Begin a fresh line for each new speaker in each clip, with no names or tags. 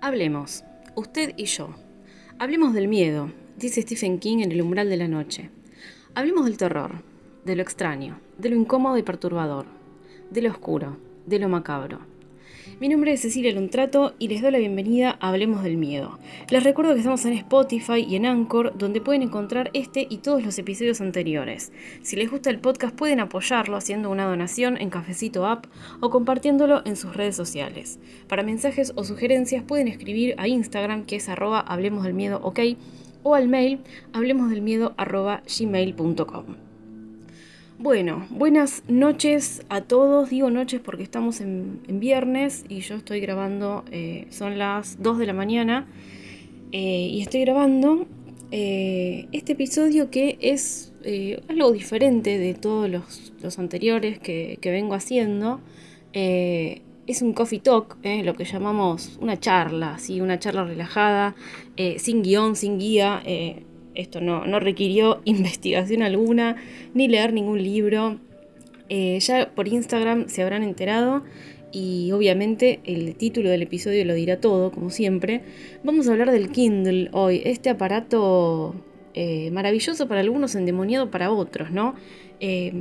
Hablemos, usted y yo. Hablemos del miedo, dice Stephen King en El umbral de la noche. Hablemos del terror, de lo extraño, de lo incómodo y perturbador, de lo oscuro, de lo macabro. Mi nombre es Cecilia Luntrato y les doy la bienvenida a Hablemos del Miedo. Les recuerdo que estamos en Spotify y en Anchor, donde pueden encontrar este y todos los episodios anteriores. Si les gusta el podcast pueden apoyarlo haciendo una donación en Cafecito App o compartiéndolo en sus redes sociales. Para mensajes o sugerencias pueden escribir a Instagram, que es arroba Hablemos del Miedo OK, o al mail hablemosdelmiedo arroba gmail.com. Bueno, buenas noches a todos. Digo noches porque estamos en, viernes y yo estoy grabando, eh, son las 2 de la mañana eh, y estoy grabando eh, este episodio que es algo diferente de todos los, anteriores que, vengo haciendo. es un coffee talk, lo que llamamos una charla, ¿sí? una charla relajada, sin guion, sin guía esto no, requirió investigación alguna, ni leer ningún libro. Eh, ya por Instagram se habrán enterado y obviamente el título del episodio lo dirá todo, como siempre. Vamos a hablar del Kindle hoy, este aparato eh, maravilloso para algunos, endemoniado para otros, ¿no? Eh,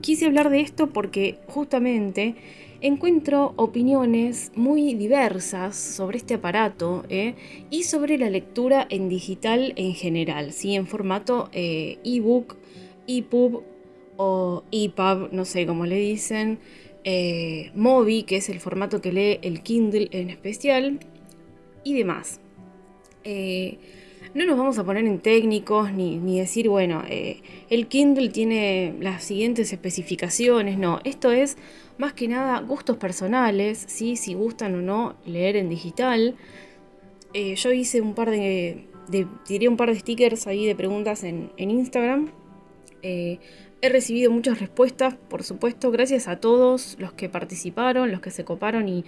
quise hablar de esto porque justamente encuentro opiniones muy diversas sobre este aparato ¿eh? y sobre la lectura en digital en general, ¿sí? en formato eh, ebook, EPUB o EPUB, no sé cómo le dicen, eh, Mobi, que es el formato que lee el Kindle en especial, y demás. No nos vamos a poner en técnicos ni, ni decir, bueno, el Kindle tiene las siguientes especificaciones, no, esto es más que nada gustos personales, ¿sí? si gustan o no leer en digital. Eh, yo hice un par de, un par de stickers ahí de preguntas en, Instagram. Eh, he recibido muchas respuestas, por supuesto, gracias a todos los que participaron, los que se coparon y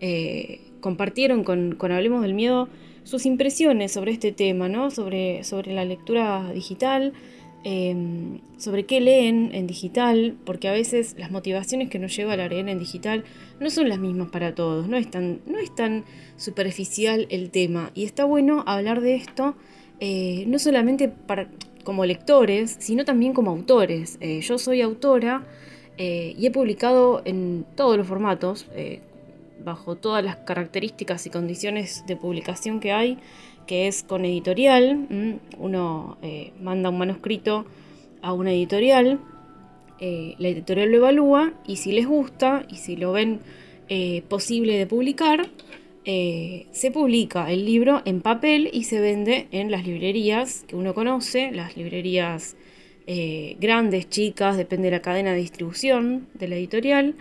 eh, compartieron con, con, Hablemos del Miedo sus impresiones sobre este tema, ¿no? sobre, sobre la lectura digital. Em, sobre qué leen en digital, porque a veces las motivaciones que nos lleva a leer en digital no son las mismas para todos, no es tan, no es tan superficial el tema. Y está bueno hablar de esto eh, no solamente como lectores, sino también como autores. Eh, yo soy autora eh, y he publicado en todos los formatos, bajo todas las características y condiciones de publicación que hay que es con editorial. Uno eh, manda un manuscrito a una editorial, eh, la editorial lo evalúa y si les gusta y si lo ven eh, posible de publicar, se publica el libro en papel y se vende en las librerías que uno conoce, las librerías grandes, chicas, depende de la cadena de distribución de la editorial.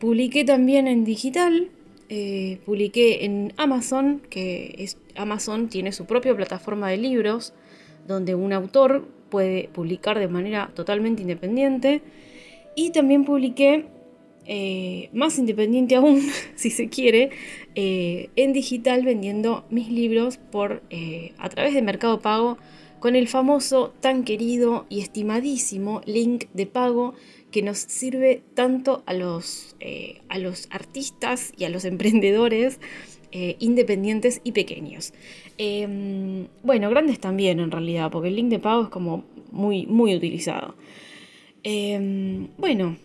Publiqué también en digital, eh, publiqué en Amazon, que es, Amazon tiene su propia plataforma de libros, donde un autor puede publicar de manera totalmente independiente. Y también publiqué, eh, más independiente aún, si se quiere, eh, en digital vendiendo mis libros por, a través de Mercado Pago con el famoso, tan querido y estimadísimo link de pago que nos sirve tanto a los, eh, a los artistas y a los emprendedores eh, independientes y pequeños. Em, bueno, grandes también en realidad, porque el link de pago es como muy, muy utilizado. Em, bueno,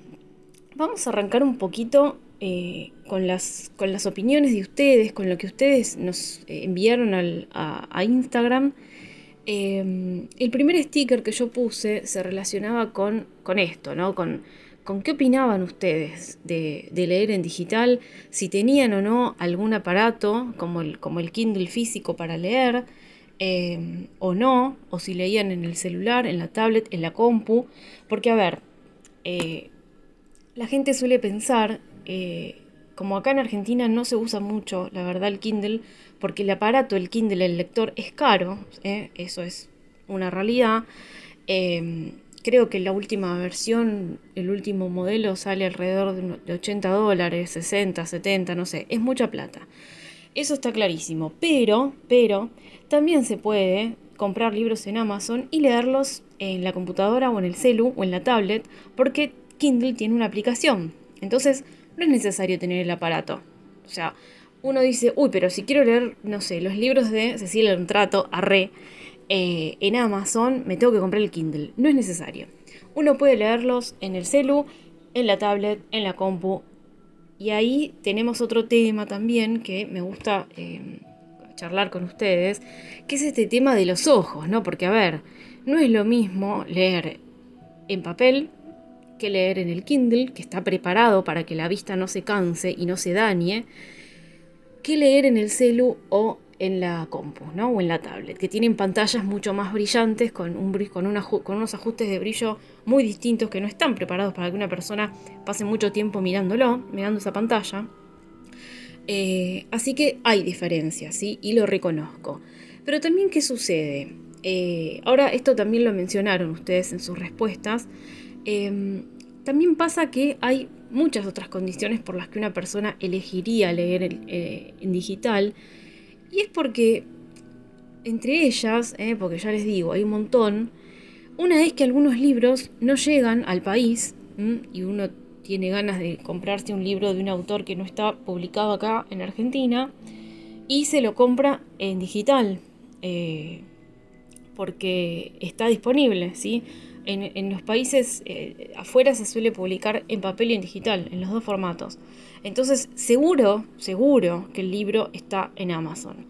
vamos a arrancar un poquito eh, con, las, con las opiniones de ustedes, con lo que ustedes nos enviaron a Instagram. Em, el primer sticker que yo puse se relacionaba con, con esto, ¿no? Con, con qué opinaban ustedes de, leer en digital, si tenían o no algún aparato como el, como el Kindle físico para leer, em, o no, o si leían en el celular, en la tablet, en la compu, porque a ver, eh, la gente suele pensar, eh, como acá en Argentina no se usa mucho, la verdad, el Kindle, porque el aparato, el Kindle, el lector es caro, ¿eh? eso es una realidad. Em, creo que la última versión, el último modelo sale alrededor de 80 dólares, 60, 70, no sé, es mucha plata. Eso está clarísimo, pero, pero, también se puede comprar libros en Amazon y leerlos en la computadora o en el celu o en la tablet, porque Kindle tiene una aplicación. Entonces, no es necesario tener el aparato. O sea, uno dice, uy, pero si quiero leer, no sé, los libros de Cecilia Trato, Arre, eh, en Amazon, me tengo que comprar el Kindle. No es necesario. Uno puede leerlos en el celu, en la tablet, en la compu. Y ahí tenemos otro tema también que me gusta eh, charlar con ustedes, que es este tema de los ojos, ¿no? Porque, a ver, no es lo mismo leer en papel que leer en el Kindle, que está preparado para que la vista no se canse y no se dañe, que leer en el celu o en la compu, ¿no? O en la tablet, que tienen pantallas mucho más brillantes, con, un, con, unos ajustes de brillo muy distintos que no están preparados para que una persona pase mucho tiempo mirándolo, mirando esa pantalla. Eh, así que hay diferencias, ¿sí? Y lo reconozco. Pero también, ¿qué sucede? Eh, ahora, esto también lo mencionaron ustedes en sus respuestas. Em, también pasa que hay muchas otras condiciones por las que una persona elegiría leer eh, en digital y es porque, entre ellas, eh, porque ya les digo, hay un montón, una es que algunos libros no llegan al país y uno tiene ganas de comprarse un libro de un autor que no está publicado acá en Argentina y se lo compra en digital eh, porque está disponible, ¿sí? En, los países eh, afuera se suele publicar en papel y en digital, en los dos formatos. Entonces, seguro, seguro que el libro está en Amazon.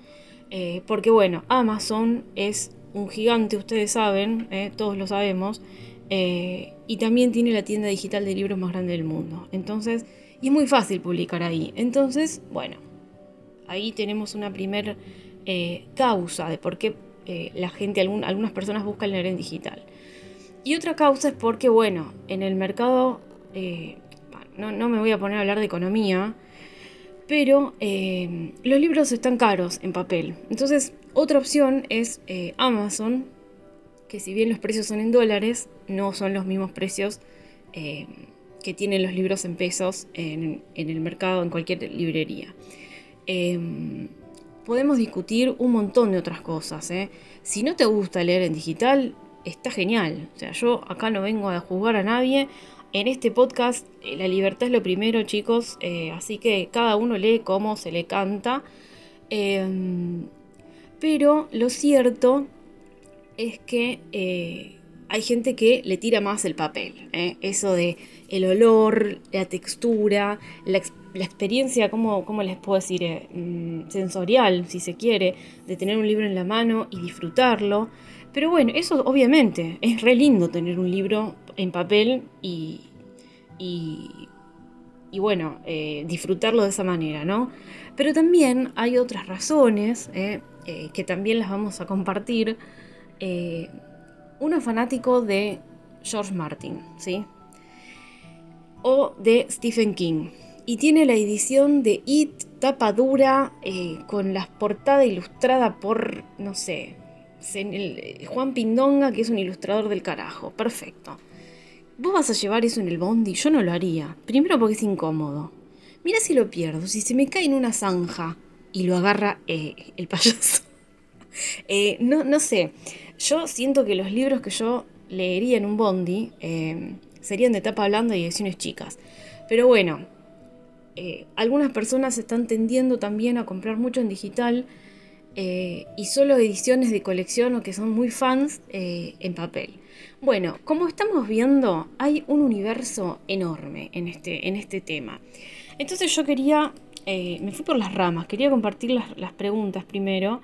Eh, porque bueno, Amazon es un gigante, ustedes saben, eh, todos lo sabemos, y también tiene la tienda digital de libros más grande del mundo. Entonces, y es muy fácil publicar ahí. Entonces, bueno, ahí tenemos una primer causa de por qué la gente, algunas personas buscan leer en digital. Y otra causa es porque, bueno, en el mercado, eh, no, me voy a poner a hablar de economía, pero eh, los libros están caros en papel. Entonces, otra opción es eh, Amazon, que si bien los precios son en dólares, no son los mismos precios que tienen los libros en pesos en, en el mercado, en cualquier librería. podemos discutir un montón de otras cosas. Si no te gusta leer en digital, está genial. O sea, yo acá no vengo a juzgar a nadie. En este podcast eh, la libertad es lo primero, chicos. Eh, así que cada uno lee como se le canta. Em, pero lo cierto es que eh, hay gente que le tira más el papel. Eso de el olor, la textura, la, experiencia, ¿cómo, ¿cómo, les puedo decir? Mm, sensorial, si se quiere, de tener un libro en la mano y disfrutarlo. Pero bueno, eso obviamente es re lindo tener un libro en papel y, y, bueno, eh, disfrutarlo de esa manera, ¿no? Pero también hay otras razones eh, eh, que también las vamos a compartir. uno es fanático de George Martin, ¿sí? O de Stephen King. Y tiene la edición de It, tapa dura, con la portada ilustrada por, no sé, el, Juan Pindonga, que es un ilustrador del carajo. Perfecto. ¿Vos vas a llevar eso en el bondi? Yo no lo haría. Primero porque es incómodo. Mira si lo pierdo, si se me cae en una zanja y lo agarra eh, el payaso. Eh, no, no sé. Yo siento que los libros que yo leería en un bondi eh, serían de tapa blanda y ediciones chicas. Pero bueno, algunas personas están tendiendo también a comprar mucho en digital eh, y solo ediciones de colección o que son muy fans eh, en papel. Bueno, como estamos viendo, hay un universo enorme en este, en este tema. Entonces yo quería, eh, me fui por las ramas, quería compartir las, preguntas primero.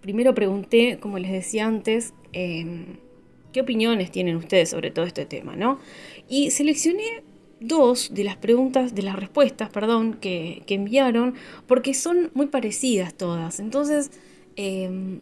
primero pregunté, como les decía antes, qué opiniones tienen ustedes sobre todo este tema, ¿no? Y seleccioné dos de las preguntas, de las respuestas, perdón, que, enviaron, porque son muy parecidas todas. Entonces, em,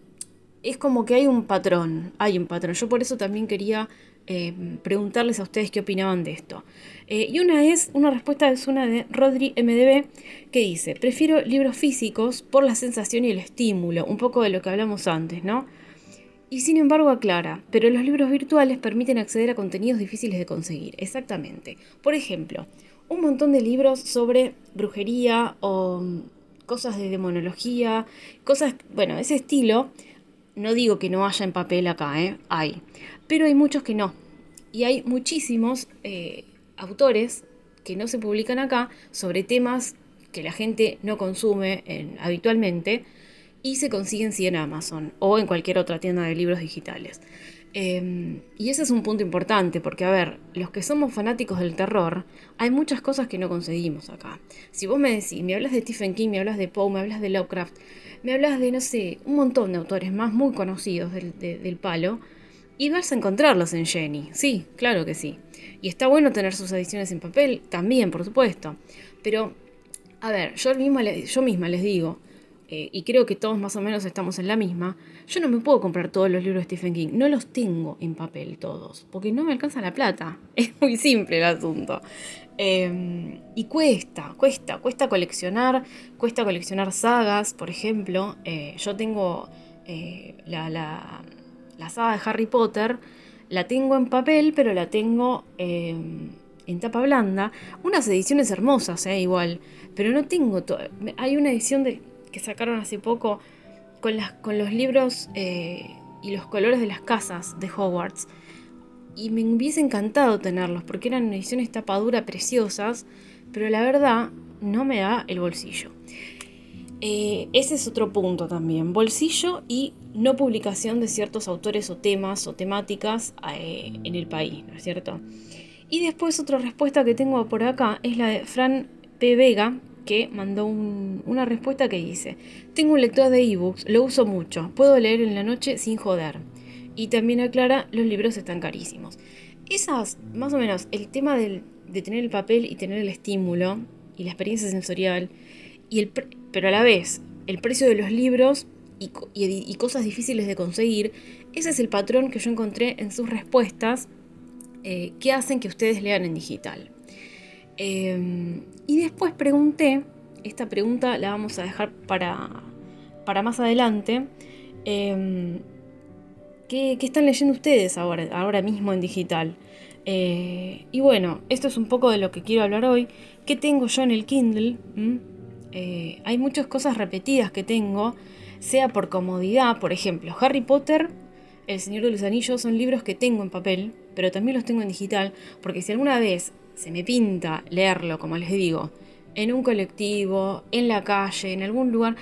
es como que hay un patrón, hay un patrón. Yo por eso también quería em, preguntarles a ustedes qué opinaban de esto. Eh, y una es, una respuesta es una de Rodri MDB, que dice, prefiero libros físicos por la sensación y el estímulo, un poco de lo que hablamos antes, ¿no? Y sin embargo aclara, pero los libros virtuales permiten acceder a contenidos difíciles de conseguir. Exactamente. Por ejemplo, un montón de libros sobre brujería o mm, cosas de demonología, cosas, bueno, ese estilo. No digo que no haya en papel acá, ¿eh? Hay. Pero hay muchos que no. Y hay muchísimos eh, autores que no se publican acá sobre temas que la gente no consume habitualmente y se consiguen sí en Amazon o en cualquier otra tienda de libros digitales. Em, y ese es un punto importante, porque a ver, los que somos fanáticos del terror, hay muchas cosas que no conseguimos acá. Si vos me decís, me hablas de Stephen King, me hablas de Poe, me hablas de Lovecraft, me hablas de, no sé, un montón de autores más muy conocidos del, del palo, y vas a encontrarlos en Jenny. Sí, claro que sí. Y está bueno tener sus ediciones en papel, también, por supuesto. Pero, a ver, yo, misma, yo misma les digo, eh, y creo que todos más o menos estamos en la misma, yo no me puedo comprar todos los libros de Stephen King, no los tengo en papel todos, porque no me alcanza la plata. Es muy simple el asunto. Em, y cuesta, cuesta, cuesta coleccionar, cuesta coleccionar sagas, por ejemplo. Eh, yo tengo eh, la, la, la, saga de Harry Potter, la tengo en papel, pero la tengo em, en tapa blanda. Unas ediciones hermosas, igual, pero no tengo... Hay una edición de que sacaron hace poco con, las, con los libros eh, y los colores de las casas de Hogwarts. Y me hubiese encantado tenerlos porque eran ediciones tapadura preciosas, pero la verdad no me da el bolsillo. Eh, ese es otro punto también, bolsillo y no publicación de ciertos autores o temas o temáticas eh, en el país, ¿no es cierto? Y después otra respuesta que tengo por acá es la de Fran P. Vega, que mandó una respuesta que dice, tengo un lector de ebooks, lo uso mucho, puedo leer en la noche sin joder. Y también aclara, los libros están carísimos. Esas, más o menos, el tema de tener el papel y tener el estímulo y la experiencia sensorial, y el pero a la vez el precio de los libros y, cosas difíciles de conseguir, ese es el patrón que yo encontré en sus respuestas eh, que hacen que ustedes lean en digital. Em, y después pregunté, esta pregunta la vamos a dejar para, para más adelante, em, ¿qué, están leyendo ustedes ahora, ahora mismo en digital? Eh, y bueno, esto es un poco de lo que quiero hablar hoy. ¿Qué tengo yo en el Kindle? ¿Mm? Eh, hay muchas cosas repetidas que tengo, sea por comodidad, por ejemplo, Harry Potter, El Señor de los Anillos son libros que tengo en papel, pero también los tengo en digital, porque si alguna vez se me pinta leerlo, como les digo, en un colectivo, en la calle, en algún lugar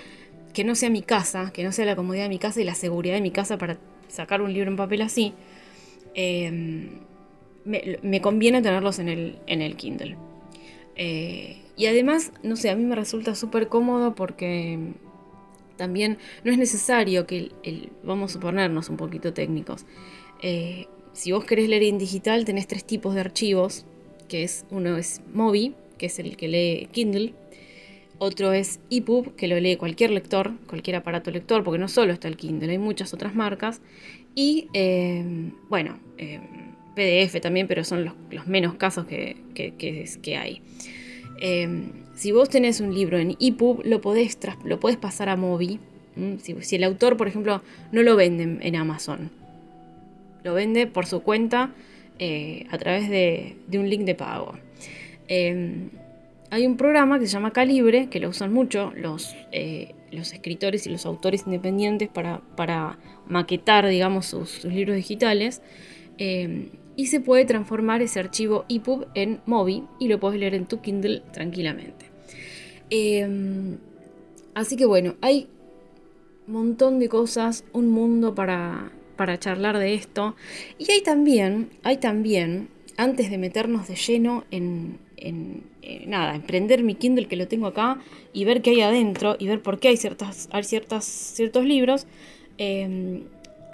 que no sea mi casa, que no sea la comodidad de mi casa y la seguridad de mi casa para sacar un libro en papel así, em, me, conviene tenerlos en el, en el Kindle. Eh, y además, no sé, a mí me resulta súper cómodo porque también no es necesario que el, vamos a ponernos un poquito técnicos. Eh, si vos querés leer en digital, tenés tres tipos de archivos que es uno es Mobi, que es el que lee Kindle, otro es EPUB, que lo lee cualquier lector, cualquier aparato lector, porque no solo está el Kindle, hay muchas otras marcas, y eh, bueno, eh, PDF también, pero son los, menos casos que, que, hay. Eh, si vos tenés un libro en EPUB, lo podés, lo pasar a Mobi. Si, si, el autor, por ejemplo, no lo vende en Amazon, lo vende por su cuenta eh, a través de, un link de pago. Em, hay un programa que se llama Calibre, que lo usan mucho los, eh, escritores y los autores independientes para, maquetar, digamos, sus, libros digitales. Em, y se puede transformar ese archivo EPUB en MOBI y lo puedes leer en tu Kindle tranquilamente. Em, así que bueno, hay un montón de cosas, un mundo para, para charlar de esto. Y hay también, hay también, antes de meternos de lleno en, en, nada, emprender mi Kindle que lo tengo acá y ver qué hay adentro y ver por qué hay, ciertas, hay ciertas, ciertos libros, em,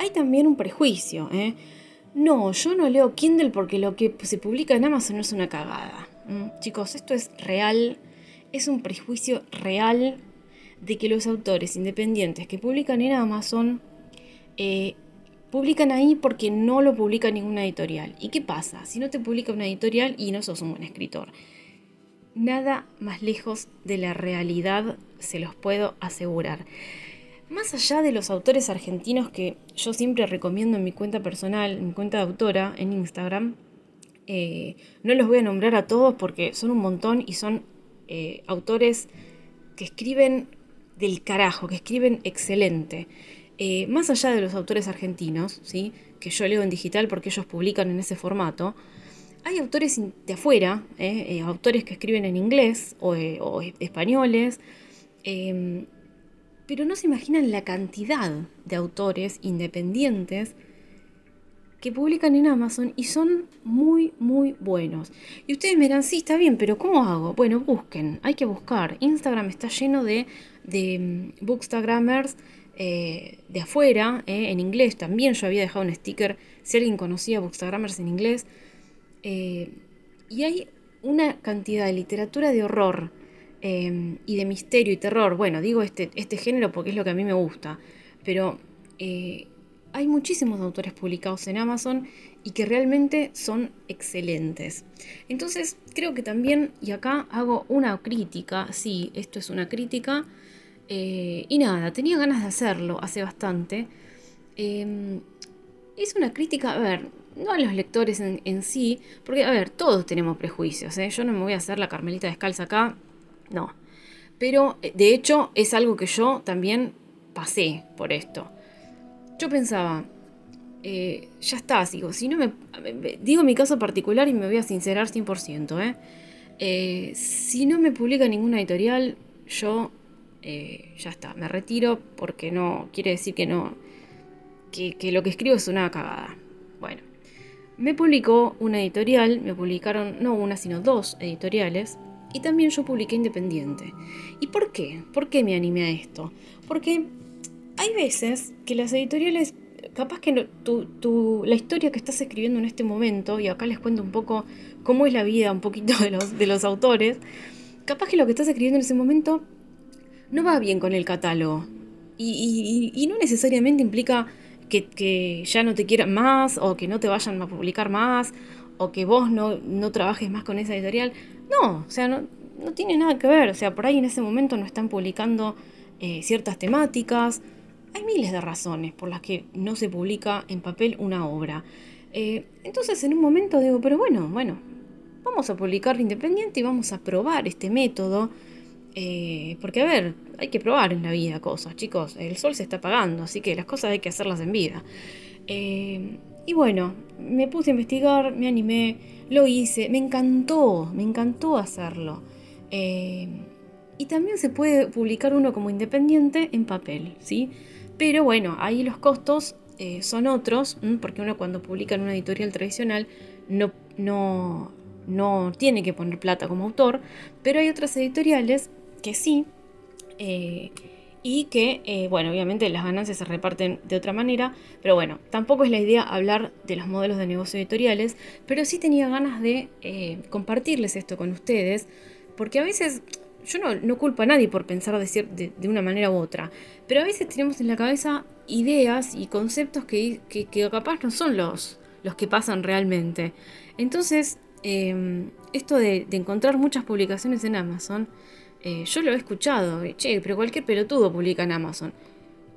hay también un prejuicio. ¿eh? No, yo no leo Kindle porque lo que se publica en Amazon no es una cagada. Chicos, esto es real, es un prejuicio real de que los autores independientes que publican en Amazon eh, publican ahí porque no lo publica ninguna editorial. ¿Y qué pasa? Si no te publica una editorial y no sos un buen escritor. Nada más lejos de la realidad, se los puedo asegurar. Más allá de los autores argentinos que yo siempre recomiendo en mi cuenta personal, en mi cuenta de autora en Instagram, eh, no los voy a nombrar a todos porque son un montón y son eh, autores que escriben del carajo, que escriben excelente. Eh, más allá de los autores argentinos, ¿sí? que yo leo en digital porque ellos publican en ese formato, hay autores de afuera, eh, autores que escriben en inglés o, o españoles, em, pero no se imaginan la cantidad de autores independientes que publican en Amazon y son muy, muy buenos. Y ustedes me dirán, sí, está bien, pero ¿cómo hago? Bueno, busquen, hay que buscar. Instagram está lleno de, de mm, bookstagrammers eh, de afuera, eh, en inglés también. Yo había dejado un sticker si alguien conocía bookstagrammers en inglés. Eh, y hay una cantidad de literatura de horror y de misterio y terror. Bueno, digo este, este género porque es lo que a mí me gusta. Pero hay muchísimos autores publicados en Amazon y que realmente son excelentes. Entonces, creo que también, y acá hago una crítica, sí, esto es una crítica, eh, y nada, tenía ganas de hacerlo hace bastante. Em, es una crítica, a ver, no a los lectores en, sí, porque, a ver, todos tenemos prejuicios, ¿eh? yo no me voy a hacer la carmelita descalza acá, no. Pero, eh, de hecho, es algo que yo también pasé por esto yo pensaba, ya está, digo, si no me, digo mi caso particular y me voy a sincerar 100%, ¿eh? ¿eh? si no me publica ninguna editorial, yo eh, ya está, me retiro porque no, quiere decir que no, que, lo que escribo es una cagada. Bueno, me publicó una editorial, me publicaron no una, sino dos editoriales, y también yo publiqué independiente. ¿Y por qué? ¿Por qué me animé a esto? Porque hay veces que las editoriales, capaz que tu, la historia que estás escribiendo en este momento, y acá les cuento un poco cómo es la vida un poquito de los, de los autores, capaz que lo que estás escribiendo en ese momento no va bien con el catálogo. Y, no necesariamente implica que, ya no te quieran más, o que no te vayan a publicar más, o que vos no, no trabajes más con esa editorial. No, o sea, no, no tiene nada que ver. O sea, por ahí en ese momento no están publicando eh, ciertas temáticas, hay miles de razones por las que no se publica en papel una obra. Eh, entonces en un momento digo, pero bueno, bueno, vamos a publicar independiente y vamos a probar este método. Eh, porque a ver, hay que probar en la vida cosas, chicos. El sol se está apagando, así que las cosas hay que hacerlas en vida. Eh, y bueno, me puse a investigar, me animé, lo hice, me encantó, me encantó hacerlo. y también se puede publicar uno como independiente en papel, ¿sí? Pero bueno, ahí los costos eh, son otros, porque uno cuando publica en una editorial tradicional no, no, no tiene que poner plata como autor, pero hay otras editoriales que sí, eh, y que, eh, bueno, obviamente las ganancias se reparten de otra manera, pero bueno, tampoco es la idea hablar de los modelos de negocio editoriales, pero sí tenía ganas de compartirles esto con ustedes, porque a veces yo no, culpo a nadie por pensar decir de, de, una manera u otra, pero a veces tenemos en la cabeza ideas y conceptos que, capaz no son los, los que pasan realmente. Entonces, em, esto de, encontrar muchas publicaciones en Amazon, eh, yo lo he escuchado, che, pero cualquier pelotudo publica en Amazon.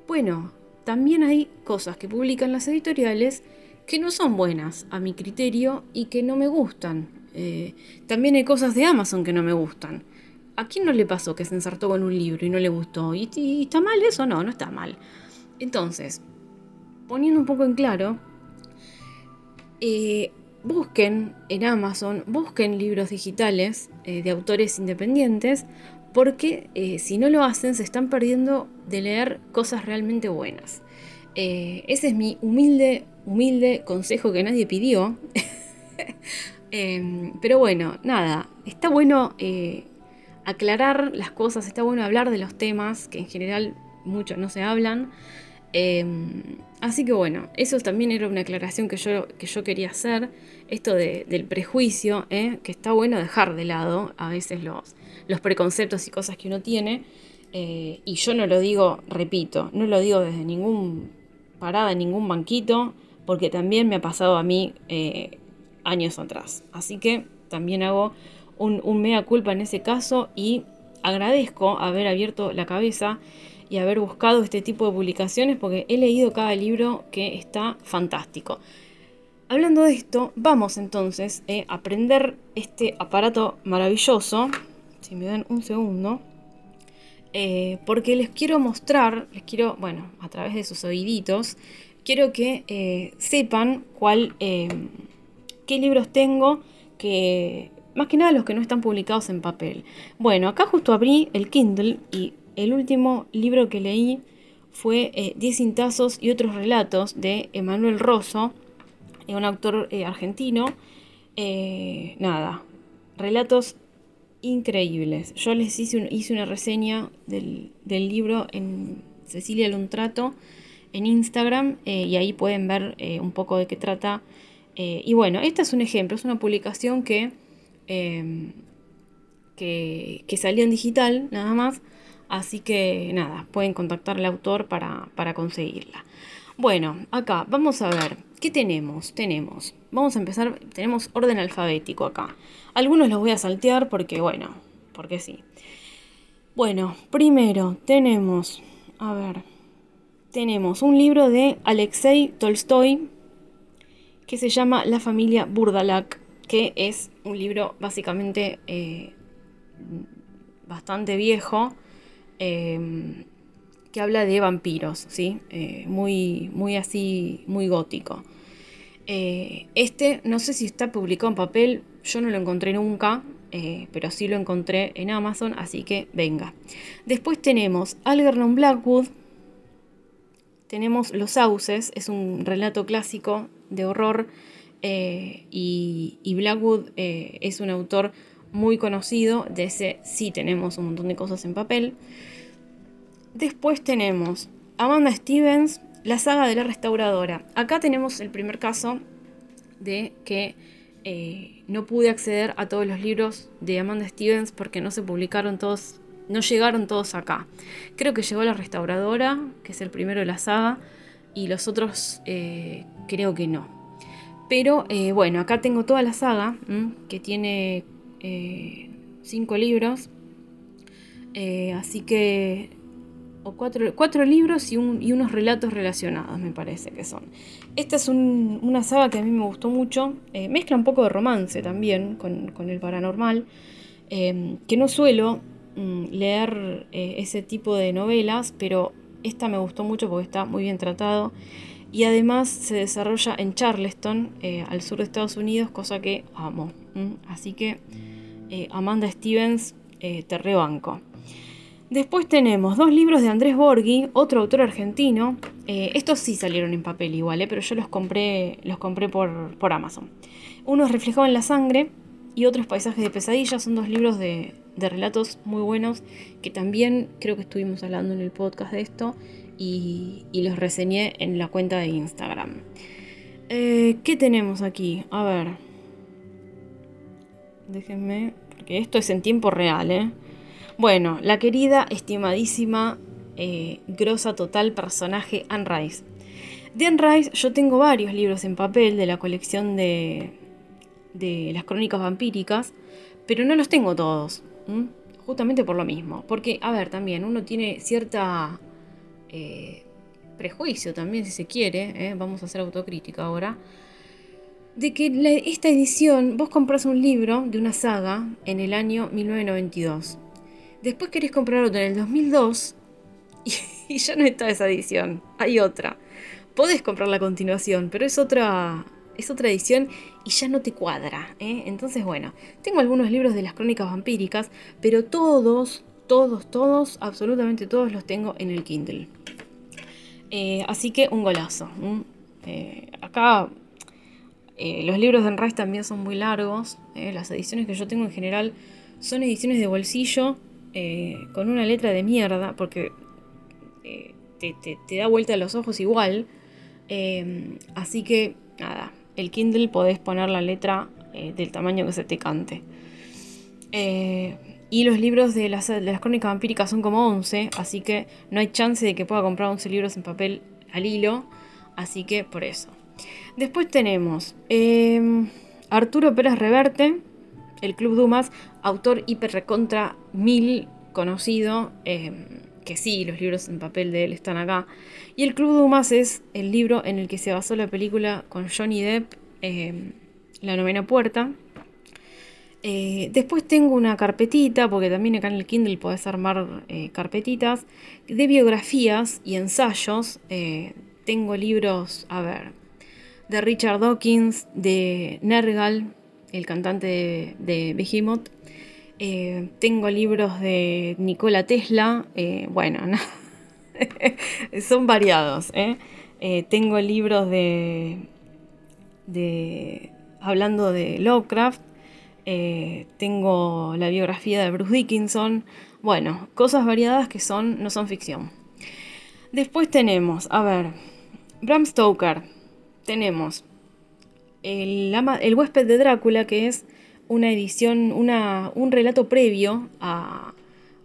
Bueno, también hay cosas que publican las editoriales que no son buenas a mi criterio y que no me gustan. Eh, también hay cosas de Amazon que no me gustan. ¿A quién no le pasó que se ensartó con un libro y no le gustó? ¿Y, está mal eso? No, no está mal. Entonces, poniendo un poco en claro, eh, busquen en Amazon, busquen libros digitales eh, de autores independientes, porque eh, si no lo hacen se están perdiendo de leer cosas realmente buenas. ese es mi humilde, humilde consejo que nadie pidió. Em, pero bueno, nada, está bueno aclarar las cosas, está bueno hablar de los temas que en general muchos no se hablan. Em, así que bueno, eso también era una aclaración que yo, que yo quería hacer, esto del prejuicio, ¿eh? que está bueno dejar de lado a veces los, los preconceptos y cosas que uno tiene. Eh, y yo no lo digo, repito, no lo digo desde ningún parada, ningún banquito, porque también me ha pasado a mí eh, años atrás. Así que también hago un, mea culpa en ese caso y agradezco haber abierto la cabeza y haber buscado este tipo de publicaciones porque he leído cada libro que está fantástico. Hablando de esto, vamos entonces eh, a aprender este aparato maravilloso. Si me dan un segundo. Eh, porque les quiero mostrar, les quiero, bueno, a través de sus oíditos, quiero que eh, sepan cuál, qué libros tengo que más que nada los que no están publicados en papel. Bueno, acá justo abrí el Kindle y el último libro que leí fue eh, Diez cintazos y otros relatos de Emanuel Rosso, eh, un autor eh, argentino. nada, relatos increíbles. Yo les hice, hice una reseña del, del, libro en Cecilia Luntrato en Instagram y ahí pueden ver un poco de qué trata. y bueno, este es un ejemplo, es una publicación que Em, que, salió en digital nada más. Así que nada, pueden contactar al autor para, conseguirla. Bueno, acá vamos a ver, ¿qué tenemos? Tenemos, vamos a empezar, tenemos orden alfabético acá. Algunos los voy a saltear porque, bueno, porque sí. Bueno, primero tenemos, a ver, tenemos un libro de Alexei Tolstoy que se llama La familia Burdalak que es un libro básicamente eh, bastante viejo, em, que habla de vampiros, ¿sí? Eh, muy, muy así, muy gótico. Eh, este, no sé si está publicado en papel, yo no lo encontré nunca, pero sí lo encontré en Amazon, así que venga. Después tenemos Algernon Blackwood, tenemos Los Sauces, es un relato clásico de horror eh, y, Blackwood eh, es un autor muy conocido, de ese sí tenemos un montón de cosas en papel. Después tenemos Amanda Stevens, la saga de la restauradora. Acá tenemos el primer caso de que eh, no pude acceder a todos los libros de Amanda Stevens porque no se publicaron todos, no llegaron todos acá. Creo que llegó la restauradora, que es el primero de la saga, y los otros creo que no. Pero eh, bueno, acá tengo toda la saga, que tiene eh, cinco libros. Eh, así que... O cuatro, libros y, unos relatos relacionados, me parece que son. Esta es una saga que a mí me gustó mucho. mezcla un poco de romance también con, el paranormal. que no suelo mm, leer ese tipo de novelas, pero esta me gustó mucho porque está muy bien tratado y además se desarrolla en Charleston, eh, al sur de Estados Unidos, cosa que amo. Así que eh, Amanda Stevens, eh, te rebanco. Después tenemos dos libros de Andrés Borghi, otro autor argentino. estos sí salieron en papel igual, pero yo los compré, los compré por, por Amazon. Uno es Reflejado en la Sangre y otro es Paisajes de Pesadilla. Son dos libros de, de relatos muy buenos que también creo que estuvimos hablando en el podcast de esto y, los reseñé en la cuenta de Instagram. Eh, ¿Qué tenemos aquí? A ver. Déjenme, porque esto es en tiempo real, ¿eh? Bueno, la querida, estimadísima, eh, grosa total personaje Anne Rice. De Anne Rice yo tengo varios libros en papel de la colección de, las crónicas vampíricas, pero no los tengo todos. Justamente por lo mismo. Porque, a ver, también uno tiene cierta eh, prejuicio también, si se quiere, eh, vamos a hacer autocrítica ahora, de que esta edición, vos compras un libro de una saga en el año 1992. Después querés comprar otro en el 2002 y, ya no está esa edición, hay otra. Podés comprar la continuación, pero es otra, es otra edición y ya no te cuadra. ¿eh? Entonces, bueno, tengo algunos libros de las crónicas vampíricas, pero todos, todos, todos, absolutamente todos los tengo en el Kindle. Eh, así que un golazo. Eh, acá los libros de Enrice también son muy largos. las ediciones que yo tengo en general son ediciones de bolsillo con una letra de mierda porque te, da vuelta a los ojos igual. así que nada, el Kindle podés poner la letra del tamaño que se te cante. Y los libros de las, crónicas vampíricas son como 11, así que no hay chance de que pueda comprar 11 libros en papel al hilo. Así que por eso. Después tenemos em, Arturo Pérez Reverte, el Club Dumas, autor hiper recontra mil conocido. Em, que sí, los libros en papel de él están acá. Y el Club Dumas es el libro en el que se basó la película con Johnny Depp, em, La novena puerta eh, después tengo una carpetita, porque también acá en el Kindle podés armar eh, carpetitas, de biografías y ensayos. Eh, tengo libros, a ver, de Richard Dawkins, de Nergal, el cantante de, Behemoth. Eh, tengo libros de Nikola Tesla. Eh, bueno, son variados. tengo libros de, de. hablando de Lovecraft. tengo la biografía de Bruce Dickinson. Bueno, cosas variadas que son, no son ficción. Después tenemos, a ver, Bram Stoker. Tenemos el, huésped de Drácula, que es una edición, una, un relato previo a,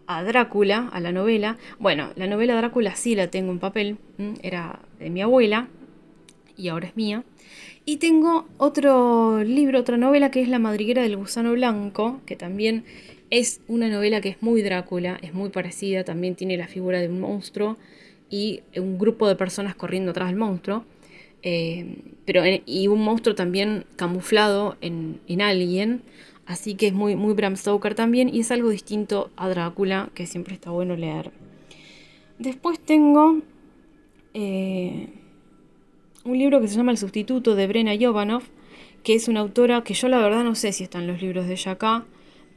a, Drácula, a la novela. Bueno, la novela Drácula sí la tengo en papel, era de mi abuela y ahora es mía. Y tengo otro libro, otra novela que es La madriguera del gusano blanco, que también es una novela que es muy Drácula, es muy parecida, también tiene la figura de un monstruo y un grupo de personas corriendo atrás del monstruo. Eh, pero y un monstruo también camuflado en, alguien. Así que es muy, muy Bram Stoker también. Y es algo distinto a Drácula, que siempre está bueno leer. Después tengo eh, un libro que se llama El sustituto de Brena Jovanov, que es una autora que yo la verdad no sé si están los libros de ella acá.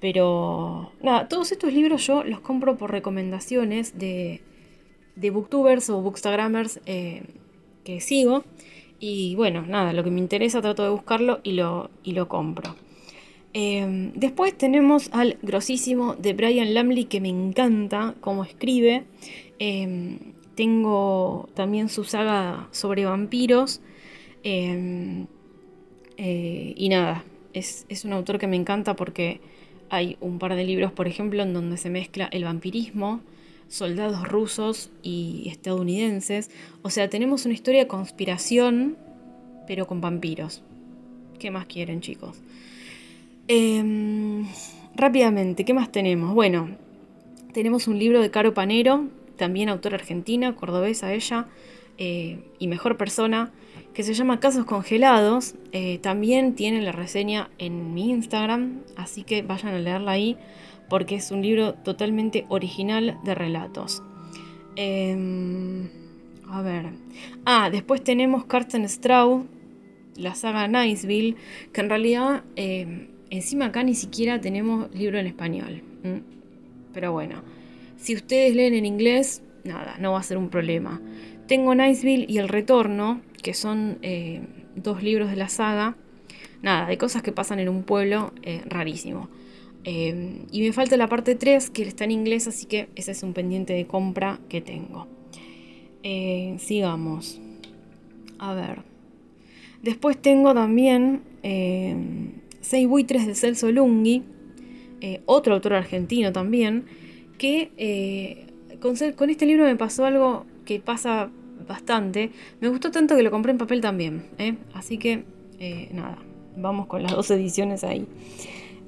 Pero nada, todos estos libros yo los compro por recomendaciones de, de booktubers o bookstagrammers eh, que sigo. Y bueno, nada, lo que me interesa trato de buscarlo y lo, y lo compro. Em, después tenemos al grosísimo de Brian Lamley que me encanta cómo escribe. Em, tengo también su saga sobre vampiros. Em, eh, y nada, es, es, un autor que me encanta porque hay un par de libros, por ejemplo, en donde se mezcla el vampirismo, soldados rusos y estadounidenses. O sea, tenemos una historia de conspiración, pero con vampiros. ¿Qué más quieren, chicos? Em, rápidamente, ¿qué más tenemos? Bueno, tenemos un libro de Caro Panero, también autora argentina, cordobesa ella, eh, y mejor persona, que se llama Casos Congelados. Eh, también tiene la reseña en mi Instagram, así que vayan a leerla ahí porque es un libro totalmente original de relatos. Em, a ver. Ah, después tenemos Carsten Straub, la saga Niceville, que en realidad em, encima acá ni siquiera tenemos libro en español. Pero bueno, si ustedes leen en inglés, nada, no va a ser un problema. Tengo Niceville y El Retorno, que son eh, dos libros de la saga. Nada, de cosas que pasan en un pueblo eh, rarísimo. Em, y me falta la parte 3, que está en inglés, así que ese es un pendiente de compra que tengo. Eh, sigamos. A ver. Después tengo también eh, Seis buitres de Celso Lunghi, eh, otro autor argentino también, que eh, con, con, este libro me pasó algo que pasa bastante. Me gustó tanto que lo compré en papel también. Así que, nada, vamos con las dos ediciones ahí.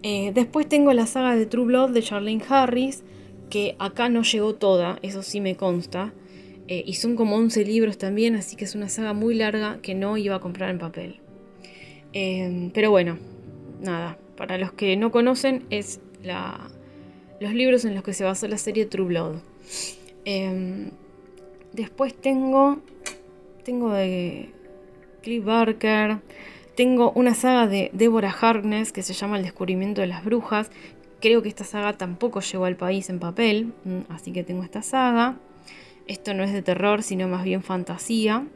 Eh, después tengo la saga de True Blood de Charlene Harris, que acá no llegó toda, eso sí me consta. Eh, y son como 11 libros también, así que es una saga muy larga que no iba a comprar en papel. Em, pero bueno, nada, para los que no conocen, es la, los libros en los que se basó la serie True Blood. Em, después tengo, tengo de Cliff Barker. Tengo una saga de Deborah Harkness que se llama El descubrimiento de las brujas. Creo que esta saga tampoco llegó al país en papel, mm, así que tengo esta saga. Esto no es de terror, sino más bien fantasía.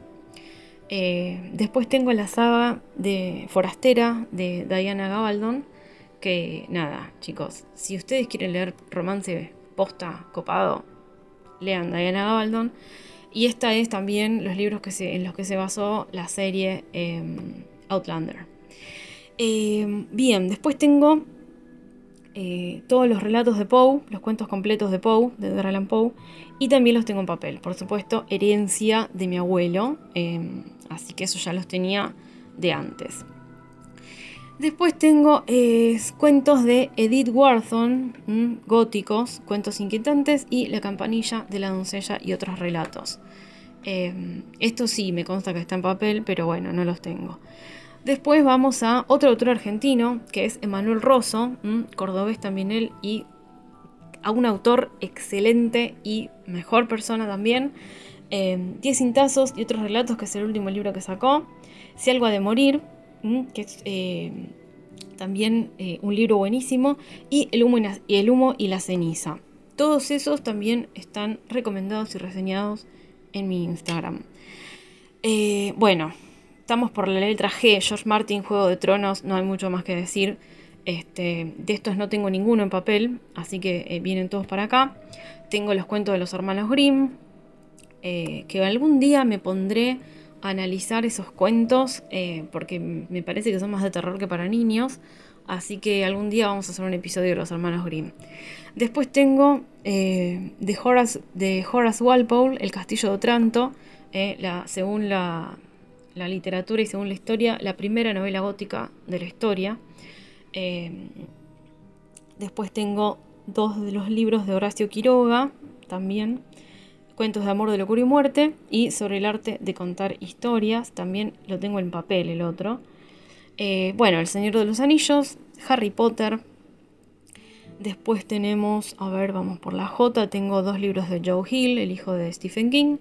Eh, después tengo la saga de Forastera de Diana Gabaldon. Que nada, chicos, si ustedes quieren leer romance posta, copado, lean Diana Gabaldon. Y esta es también los libros que en los que se basó la serie em, Outlander. Eh, bien, después tengo eh, todos los relatos de Poe, los cuentos completos de Poe, de Edgar Poe, y también los tengo en papel. Por supuesto, herencia de mi abuelo, eh, así que eso ya los tenía de antes. Después tengo cuentos de Edith Wharton, góticos, cuentos inquietantes y La campanilla de la doncella y otros relatos. esto sí me consta que está en papel, pero bueno, no los tengo. Después vamos a otro autor argentino, que es Emanuel Rosso, cordobés también él, y a un autor excelente y mejor persona también. Em, Diez cintazos y otros relatos, que es el último libro que sacó. Si algo ha de morir, que es eh, también eh, un libro buenísimo, y el, humo y el humo y la ceniza. Todos esos también están recomendados y reseñados en mi Instagram. Eh, bueno, estamos por la letra G, George Martin, Juego de Tronos, no hay mucho más que decir. Este, de estos no tengo ninguno en papel, así que eh, vienen todos para acá. Tengo los cuentos de los hermanos Grimm, que algún día me pondré analizar esos cuentos eh, porque me parece que son más de terror que para niños. Así que algún día vamos a hacer un episodio de los hermanos Grimm. Después tengo eh, de, Horace, de Horace Walpole, El Castillo de Otranto, eh, según la, la, literatura y según la historia, la primera novela gótica de la historia. después tengo dos de los libros de Horacio Quiroga, también, Cuentos de amor, de locura y muerte. Y sobre el arte de contar historias. También lo tengo en papel el otro. Eh, bueno, El Señor de los Anillos, Harry Potter. Después tenemos, a ver, vamos por la J. Tengo dos libros de Joe Hill, el hijo de Stephen King,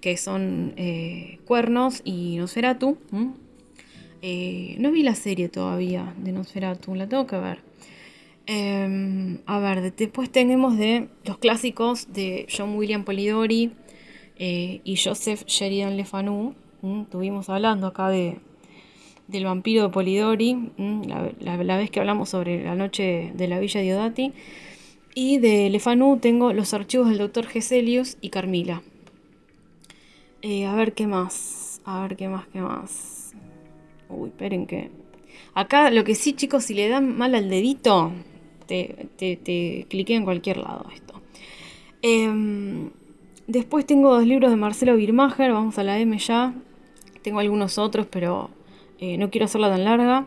que son eh, Cuernos y Nosferatu. Eh, no vi la serie todavía de Nosferatu, la tengo que ver. Em, a ver, después tenemos de los clásicos de John William Polidori eh, y Joseph Sheridan Le Fanu. Estuvimos hablando acá de, del vampiro de Polidori, la, vez que hablamos sobre la noche de la Villa Diodati. Y de Le Fanu tengo los archivos del doctor Geselius y Carmila. Eh, a ver qué más. A ver qué más, qué más. Uy, esperen que. Acá lo que sí, chicos, si le dan mal al dedito, te, te, cliqué en cualquier lado esto. Em, después tengo dos libros de Marcelo Birmacher, vamos a la M ya. Tengo algunos otros, pero eh, no quiero hacerla tan larga.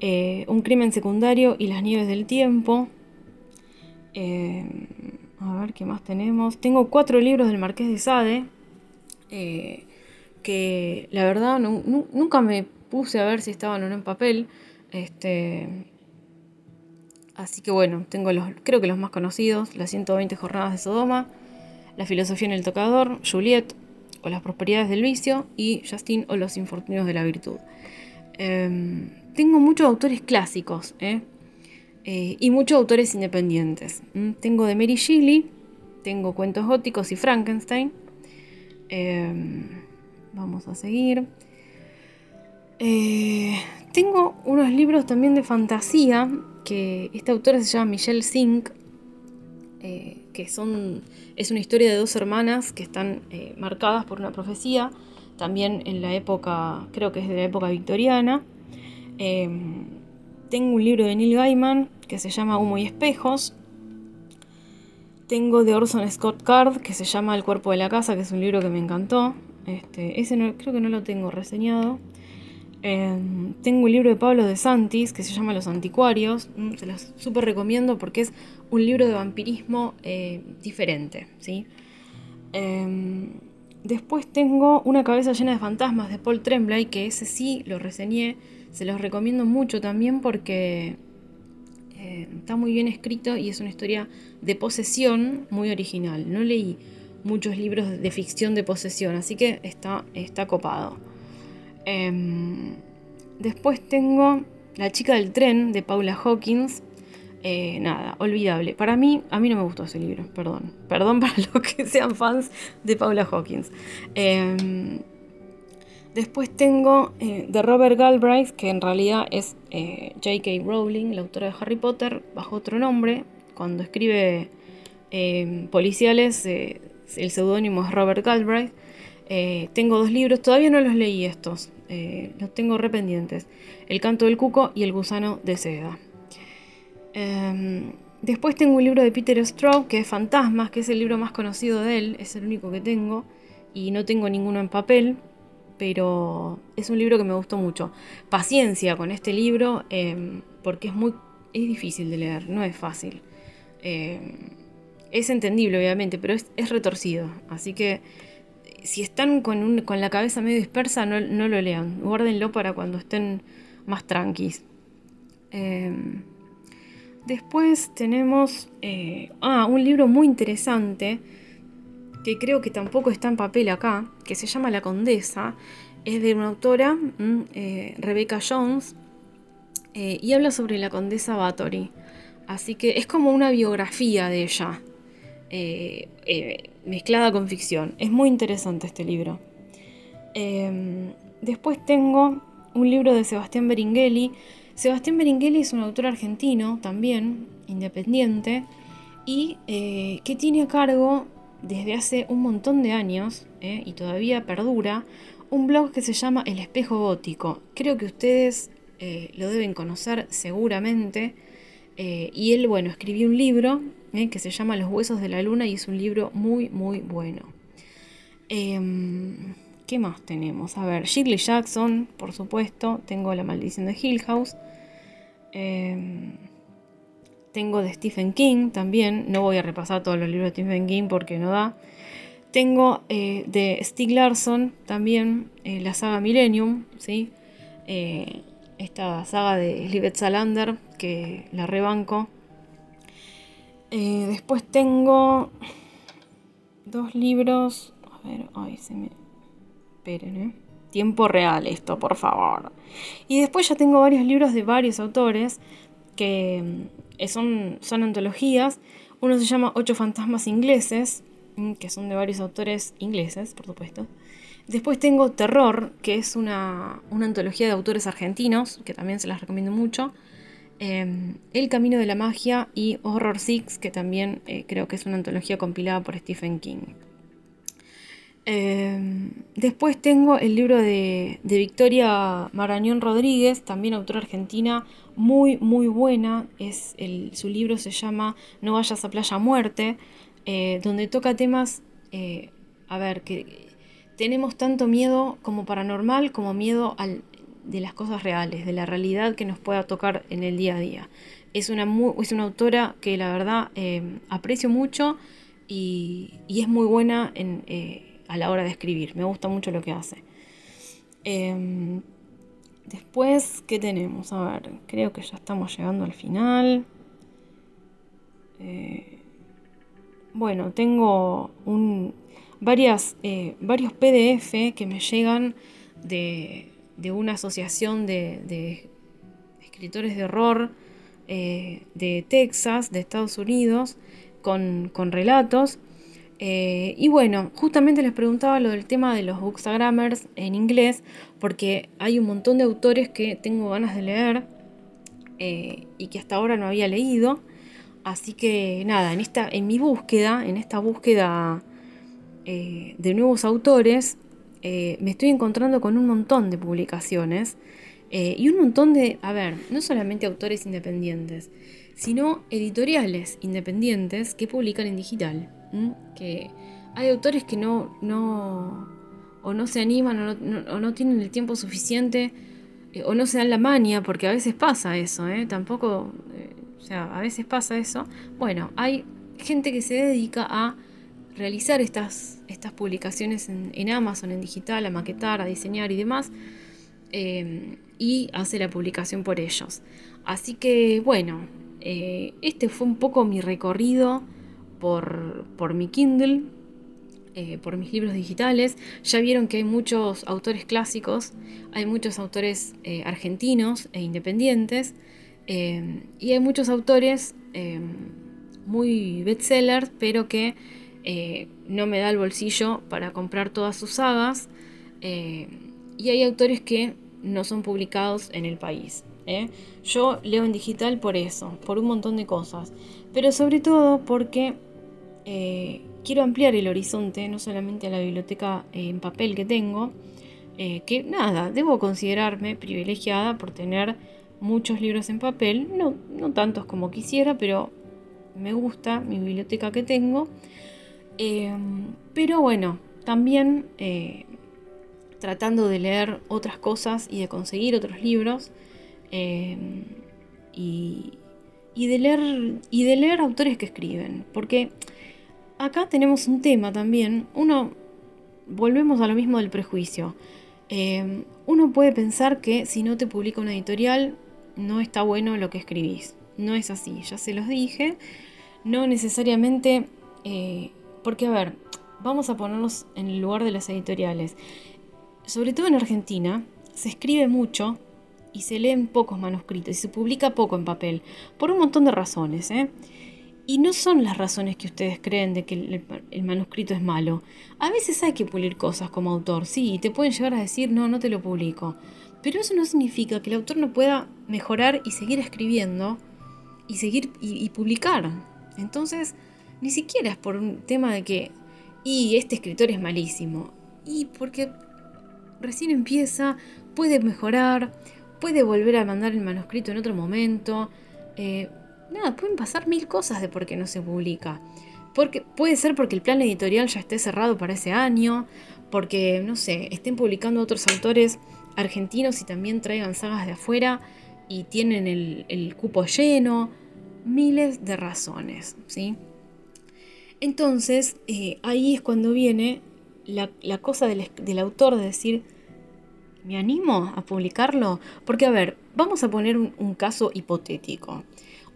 Eh, un crimen secundario y las nieves del tiempo. Em, a ver qué más tenemos. Tengo cuatro libros del Marqués de Sade. Eh, que la verdad nunca me puse a ver si estaban o no en papel. Este, Así que bueno, tengo los, creo que los más conocidos, las 120 jornadas de Sodoma, La filosofía en el tocador, Juliet o Las prosperidades del vicio y Justin o Los infortunios de la virtud. Em, tengo muchos autores clásicos ¿eh? Eh, y muchos autores independientes. Tengo de Mary Shelley, tengo cuentos góticos y Frankenstein. Em, vamos a seguir. Eh, tengo unos libros también de fantasía que esta autora se llama Michelle Sink, eh, que son, es una historia de dos hermanas que están marcadas por una profecía, también en la época, creo que es de la época victoriana. Em, tengo un libro de Neil Gaiman que se llama Humo y Espejos. Tengo de Orson Scott Card que se llama El cuerpo de la casa, que es un libro que me encantó. Este, ese creo que no lo tengo reseñado. Em, tengo un libro de Pablo de Santis que se llama Los Anticuarios. Mm, se los súper recomiendo porque es un libro de vampirismo eh, diferente. ¿sí? Em, después tengo Una cabeza llena de fantasmas de Paul Tremblay, que ese sí lo reseñé. Se los recomiendo mucho también porque eh, está muy bien escrito y es una historia de posesión muy original. No leí muchos libros de ficción de posesión, así que está, está copado. Em, después tengo La chica del tren de Paula Hawkins. Eh, nada, olvidable. Para mí, a mí no me gustó ese libro, perdón. Perdón para los que sean fans de Paula Hawkins. Em, después tengo eh, de Robert Galbraith, que en realidad es eh, J.K. Rowling, la autora de Harry Potter, bajo otro nombre. Cuando escribe em, policiales, el seudónimo es Robert Galbraith. tengo dos libros, todavía no los leí estos. Los tengo rependientes. El canto del cuco y el gusano de seda. Em, después tengo un libro de Peter Straub que es Fantasmas, que es el libro más conocido de él, es el único que tengo. Y no tengo ninguno en papel, pero es un libro que me gustó mucho. Paciencia con este libro, em, porque es muy es difícil de leer, no es fácil. Em, es entendible, obviamente, pero es, retorcido. Así que si están con, la cabeza medio dispersa, no, lo lean. Guárdenlo para cuando estén más tranquis. Después tenemos eh, ah, un libro muy interesante que creo que tampoco está en papel acá, que se llama La Condesa. Es de una autora, mm, eh, Rebecca Jones. eh, y habla sobre la condesa Bathory. Así que es como una biografía de ella, mezclada con ficción. Es muy interesante este libro. Em, después tengo un libro de Sebastián Beringhelli. Sebastián Beringhelli es un autor argentino también, independiente, y que tiene a cargo desde hace un montón de años, y todavía perdura, un blog que se llama El Espejo Gótico. Creo que ustedes lo deben conocer seguramente. Eh, y él, bueno, escribió un libro eh, que se llama Los huesos de la luna y es un libro muy, muy bueno. Em, ¿Qué más tenemos? A ver, Shirley Jackson, por supuesto. Tengo La maldición de Hill House. Em, tengo de Stephen King también. No voy a repasar todos los libros de Stephen King porque no da. Tengo eh, de Stieg Larsson también la saga Millennium, ¿sí? esta saga de Lisbeth Salander, que la rebanco. Eh, después tengo dos libros. A ver, ay, se me. Esperen, ¿eh? Tiempo real esto, por favor. Y después ya tengo varios libros de varios autores que mm, son, son antologías. Uno se llama Ocho fantasmas ingleses, mm, que son de varios autores ingleses, por supuesto. Después tengo Terror, que es una, antología de autores argentinos, que también se las recomiendo mucho. Em, El Camino de la Magia y Horror Six, que también eh, creo que es una antología compilada por Stephen King. Em, después tengo el libro de, Victoria Marañón Rodríguez, también autora argentina, muy, muy buena. Es su libro se llama No vayas a Playa Muerte, eh, donde toca temas, eh, a ver, que tenemos tanto miedo como paranormal como miedo al, de las cosas reales, de la realidad que nos pueda tocar en el día a día. Es una, es una autora que la verdad eh, aprecio mucho y, es muy buena en, eh, a la hora de escribir. Me gusta mucho lo que hace. Em, después, ¿qué tenemos? A ver, creo que ya estamos llegando al final. Eh, bueno, tengo varias, eh, varios PDF que me llegan de, una asociación de, escritores de horror eh, de Texas, de Estados Unidos, con, relatos. Eh, y bueno, justamente les preguntaba lo del tema de los bookstagrammers en inglés, porque hay un montón de autores que tengo ganas de leer y que hasta ahora no había leído. Así que nada, en, esta, en mi búsqueda, en esta búsqueda eh, de nuevos autores, eh, me estoy encontrando con un montón de publicaciones eh, y un montón de, a ver, no solamente autores independientes, sino editoriales independientes que publican en digital. Que hay autores que no, no, o no se animan o no, tienen el tiempo suficiente o no se dan la mania, porque a veces pasa eso, tampoco, o sea, a veces pasa eso. Bueno, hay gente que se dedica a realizar estas, estas publicaciones en, Amazon, en digital, a maquetar, a diseñar y demás, eh, y hace la publicación por ellos. Así que bueno, eh, este fue un poco mi recorrido por, por mi Kindle, eh, por mis libros digitales. Ya vieron que hay muchos autores clásicos, hay muchos autores argentinos e independientes, y hay muchos autores muy bestsellers, pero que eh, no me da el bolsillo para comprar todas sus sagas. Eh, y hay autores que no son publicados en el país. ¿eh? Yo leo en digital por eso, por un montón de cosas. Pero sobre todo porque quiero ampliar el horizonte, no solamente a la biblioteca en papel que tengo, que nada, debo considerarme privilegiada por tener muchos libros en papel, no, no tantos como quisiera, pero me gusta mi biblioteca que tengo. Em, pero bueno, también eh, tratando de leer otras cosas y de conseguir otros libros. Em, y, de leer, y de leer autores que escriben. Porque acá tenemos un tema también. Uno, volvemos a lo mismo del prejuicio. Em, uno puede pensar que si no te publica una editorial, no está bueno lo que escribís. No es así, ya se los dije. No necesariamente eh, porque, a ver, vamos a ponernos en el lugar de las editoriales. Sobre todo en Argentina, se escribe mucho y se leen pocos manuscritos y se publica poco en papel, por un montón de razones. ¿eh? Y no son las razones que ustedes creen de que el, manuscrito es malo. A veces hay que pulir cosas como autor, sí, y te pueden llegar a decir, no, no te lo publico. Pero eso no significa que el autor no pueda mejorar y seguir escribiendo y seguir y, publicar. Entonces, ni siquiera es por un tema de que, y este escritor es malísimo. Y porque recién empieza, puede mejorar, puede volver a mandar el manuscrito en otro momento. Eh, nada, pueden pasar mil cosas de por qué no se publica. Porque, puede ser porque el plan editorial ya esté cerrado para ese año, porque, no sé, estén publicando otros autores argentinos y también traigan sagas de afuera y tienen el, cupo lleno, miles de razones, ¿sí? Entonces, eh, ahí es cuando viene la, cosa del, autor de decir, ¿me animo a publicarlo? Porque, a ver, vamos a poner un, caso hipotético.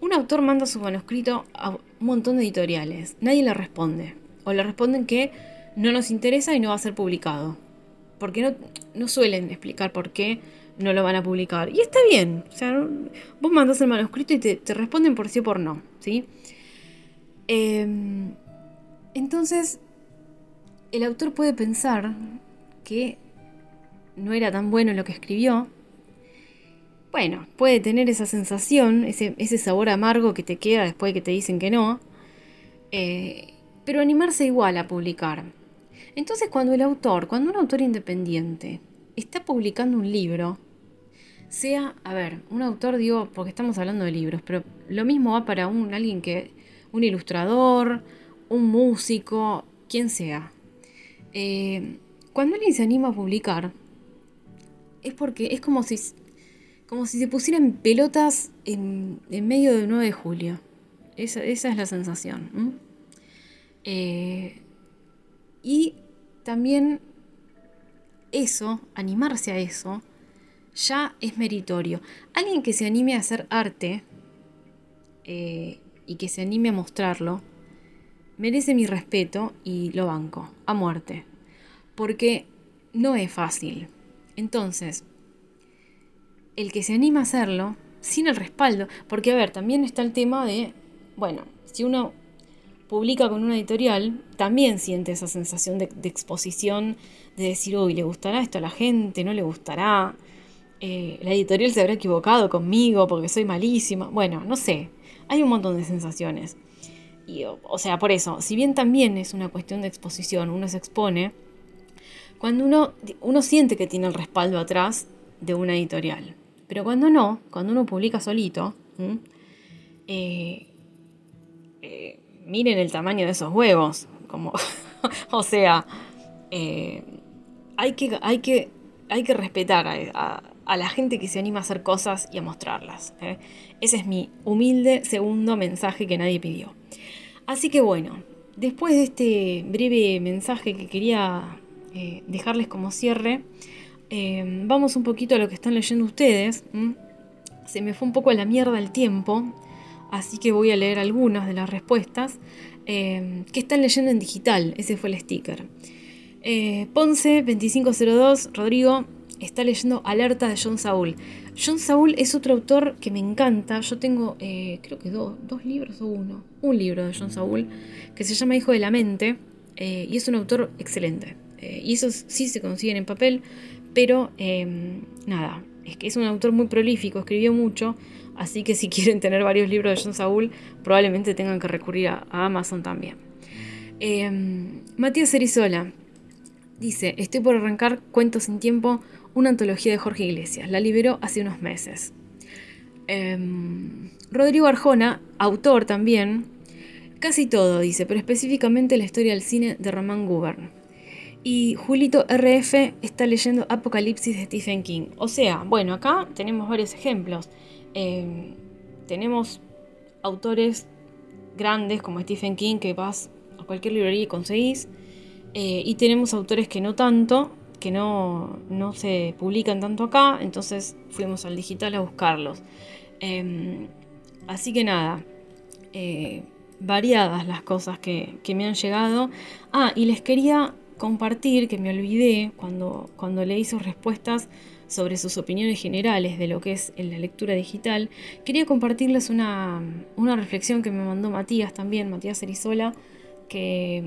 Un autor manda su manuscrito a un montón de editoriales, nadie le responde, o le responden que no nos interesa y no va a ser publicado. Porque no, no suelen explicar por qué no lo van a publicar. Y está bien. O sea, vos mandás el manuscrito y te, responden por sí o por no. ¿sí? Em, entonces, el autor puede pensar que no era tan bueno lo que escribió. Bueno, puede tener esa sensación, ese, sabor amargo que te queda después de que te dicen que no. Eh, pero animarse igual a publicar. Entonces cuando el autor, cuando un autor independiente está publicando un libro, sea, a ver, un autor digo, porque estamos hablando de libros, pero lo mismo va para un alguien que, un ilustrador, un músico, quien sea. Eh, cuando alguien se anima a publicar, es porque es como si, como si se pusieran pelotas en, medio del 9 de julio. Esa, es la sensación. Eh, y también eso, animarse a eso, ya es meritorio. Alguien que se anime a hacer arte eh, y que se anime a mostrarlo, merece mi respeto y lo banco, a muerte. Porque no es fácil. Entonces, el que se anima a hacerlo, sin el respaldo, porque a ver, también está el tema de, bueno, si uno publica con una editorial, también siente esa sensación de, exposición, de decir, uy, ¿le gustará esto a la gente? ¿No le gustará? Eh, la editorial se habrá equivocado conmigo porque soy malísima. Bueno, no sé, hay un montón de sensaciones. Y, o sea, por eso, si bien también es una cuestión de exposición, uno se expone, cuando uno, uno siente que tiene el respaldo atrás de una editorial. Pero cuando no, cuando uno publica solito, eh, eh, miren el tamaño de esos huevos. Como, o sea, eh, hay, que, hay, que, hay que respetar a, la gente que se anima a hacer cosas y a mostrarlas. Ese es mi humilde segundo mensaje que nadie pidió. Así que bueno, después de este breve mensaje que quería dejarles como cierre, vamos un poquito a lo que están leyendo ustedes. Se me fue un poco a la mierda el tiempo, así que voy a leer algunas de las respuestas eh, que están leyendo en digital. Ese fue el sticker. Eh, Ponce 2502, Rodrigo, está leyendo Alerta de John Saul. John Saul es otro autor que me encanta. Yo tengo, eh, creo que dos libros o uno. Un libro de John Saul que se llama Hijo de la Mente y es un autor excelente. y esos sí se consiguen en papel, pero nada, es que es un autor muy prolífico, escribió mucho Así que si quieren tener varios libros de John Saúl, probablemente tengan que recurrir a, Amazon también. Em, Matías Erizola dice, estoy por arrancar Cuentos sin Tiempo, una antología de Jorge Iglesias. La liberó hace unos meses. Em, Rodrigo Arjona, autor también, casi todo dice, pero específicamente la historia del cine de Román Gubern. Y Julito RF está leyendo Apocalipsis de Stephen King. O sea, bueno, acá tenemos varios ejemplos. Em, tenemos autores grandes como Stephen King que vas a cualquier librería y conseguís. Eh, y tenemos autores que no tanto, que no, no, se publican tanto acá, entonces fuimos al digital a buscarlos. Em, así que nada, eh, variadas las cosas que, que, me han llegado. Ah, y les quería compartir, que me olvidé cuando, cuando leí sus respuestas sobre sus opiniones generales de lo que es la lectura digital, quería compartirles una, reflexión que me mandó Matías también, Matías Erizola, que,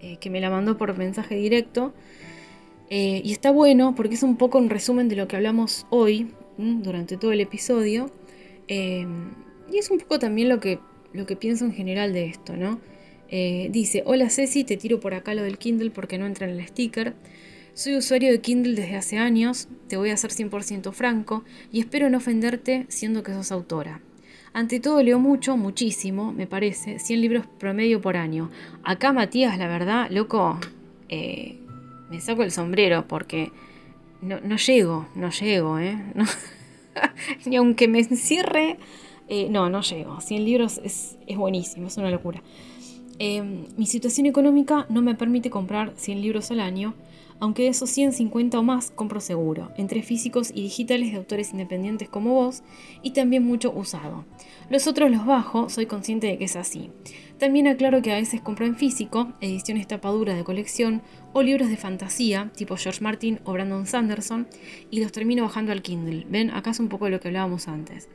eh, que me la mandó por mensaje directo. Eh, y está bueno porque es un poco un resumen de lo que hablamos hoy, durante todo el episodio. Eh, y es un poco también lo que, lo que pienso en general de esto, ¿no? Dice, hola Ceci, te tiro por acá lo del Kindle porque no entra en el sticker. Soy usuario de Kindle desde hace años, te voy a ser 100% franco, y espero no ofenderte siendo que sos autora. Ante todo leo mucho, muchísimo, me parece, 100 libros promedio por año. Acá Matías, la verdad, loco, eh, me saco el sombrero porque no, llego, no llego, ¿eh? Ni aunque me encierre, eh, no, no llego. 100 libros es, buenísimo, es una locura. Eh, mi situación económica no me permite comprar 100 libros al año, aunque de esos 150 o más compro seguro, entre físicos y digitales de autores independientes como vos, y también mucho usado. Los otros los bajo, soy consciente de que es así. También aclaro que a veces compro en físico, ediciones tapaduras de colección o libros de fantasía, tipo George Martin o Brandon Sanderson, y los termino bajando al Kindle. Ven, acá es un poco lo que hablábamos antes.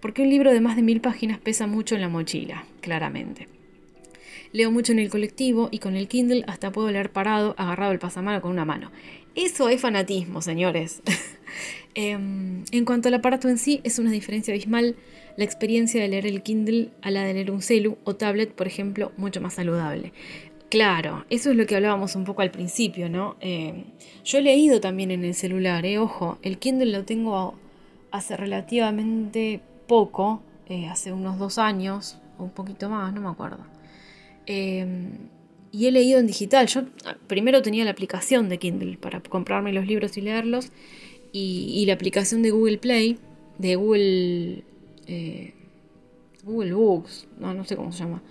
Porque un libro de más de mil páginas pesa mucho en la mochila, claramente. Leo mucho en el colectivo y con el Kindle hasta puedo leer parado, agarrado el pasamano con una mano. Eso es fanatismo, señores. Em, en cuanto al aparato en sí, es una diferencia abismal la experiencia de leer el Kindle a la de leer un celu o tablet, por ejemplo, mucho más saludable. Claro, eso es lo que hablábamos un poco al principio, ¿no? Em, yo he leído también en el celular, ¿eh? Ojo, el Kindle lo tengo hace relativamente poco, eh, hace unos dos años, un poquito más, no me acuerdo. Em, y he leído en digital. Yo ah, primero tenía la aplicación de Kindle para comprarme los libros y leerlos. Y, la aplicación de Google Play, de Google, eh, Google Books, no, no sé cómo se llama,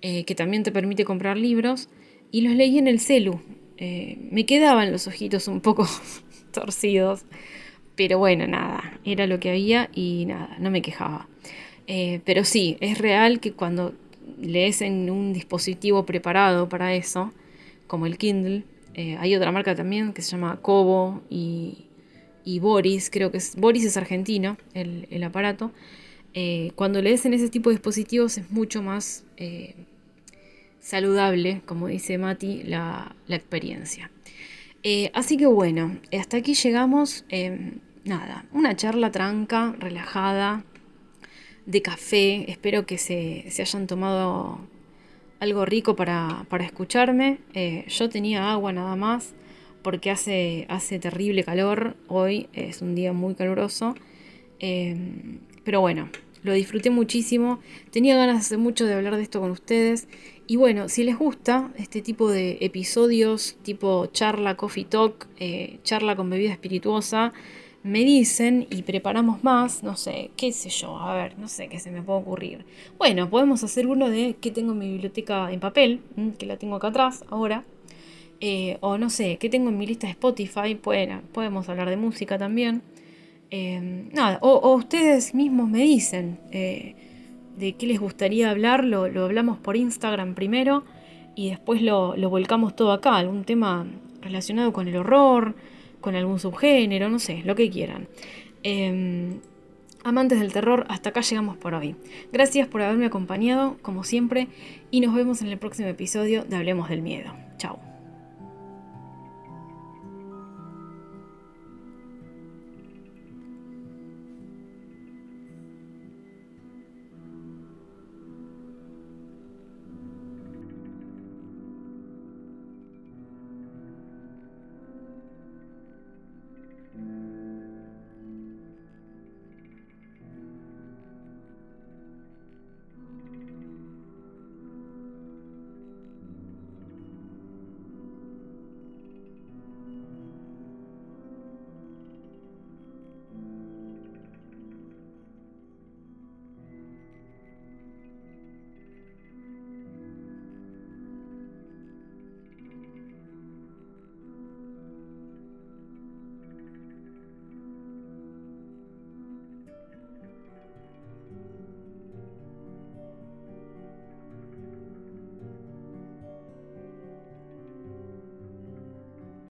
eh, que también te permite comprar libros. Y los leí en el celu. Eh, me quedaban los ojitos un poco torcidos. Pero bueno, nada, era lo que había y nada, no me quejaba. pero sí, es real que cuando lees en un dispositivo preparado para eso, como el Kindle. Eh, hay otra marca también que se llama Kobo y, Boris, creo que Boris es argentino, el, aparato. Eh, cuando lees en ese tipo de dispositivos es mucho más eh, saludable, como dice Mati, la, la experiencia. así que bueno, hasta aquí llegamos. nada, una charla tranca, relajada, de café. Espero que se, hayan tomado algo rico para, escucharme. Eh, yo tenía agua nada más porque hace, hace terrible calor. Hoy es un día muy caluroso. Eh, pero bueno, lo disfruté muchísimo. Tenía ganas hace mucho de hablar de esto con ustedes. Y bueno, si les gusta este tipo de episodios, tipo charla, coffee talk, eh, charla con bebida espirituosa, me dicen y preparamos más, no sé, qué sé yo, a ver, no sé qué se me puede ocurrir. Bueno, podemos hacer uno de qué tengo en mi biblioteca en papel, que la tengo acá atrás ahora. Eh, o no sé, qué tengo en mi lista de Spotify, bueno, podemos hablar de música también. Em, nada, o, ustedes mismos me dicen eh, de qué les gustaría hablar, lo, hablamos por Instagram primero y después lo, lo volcamos todo acá, algún tema relacionado con el horror, con algún subgénero, no sé, lo que quieran. Em, amantes del terror, hasta acá llegamos por hoy. Gracias por haberme acompañado, como siempre, y nos vemos en el próximo episodio de Hablemos del Miedo.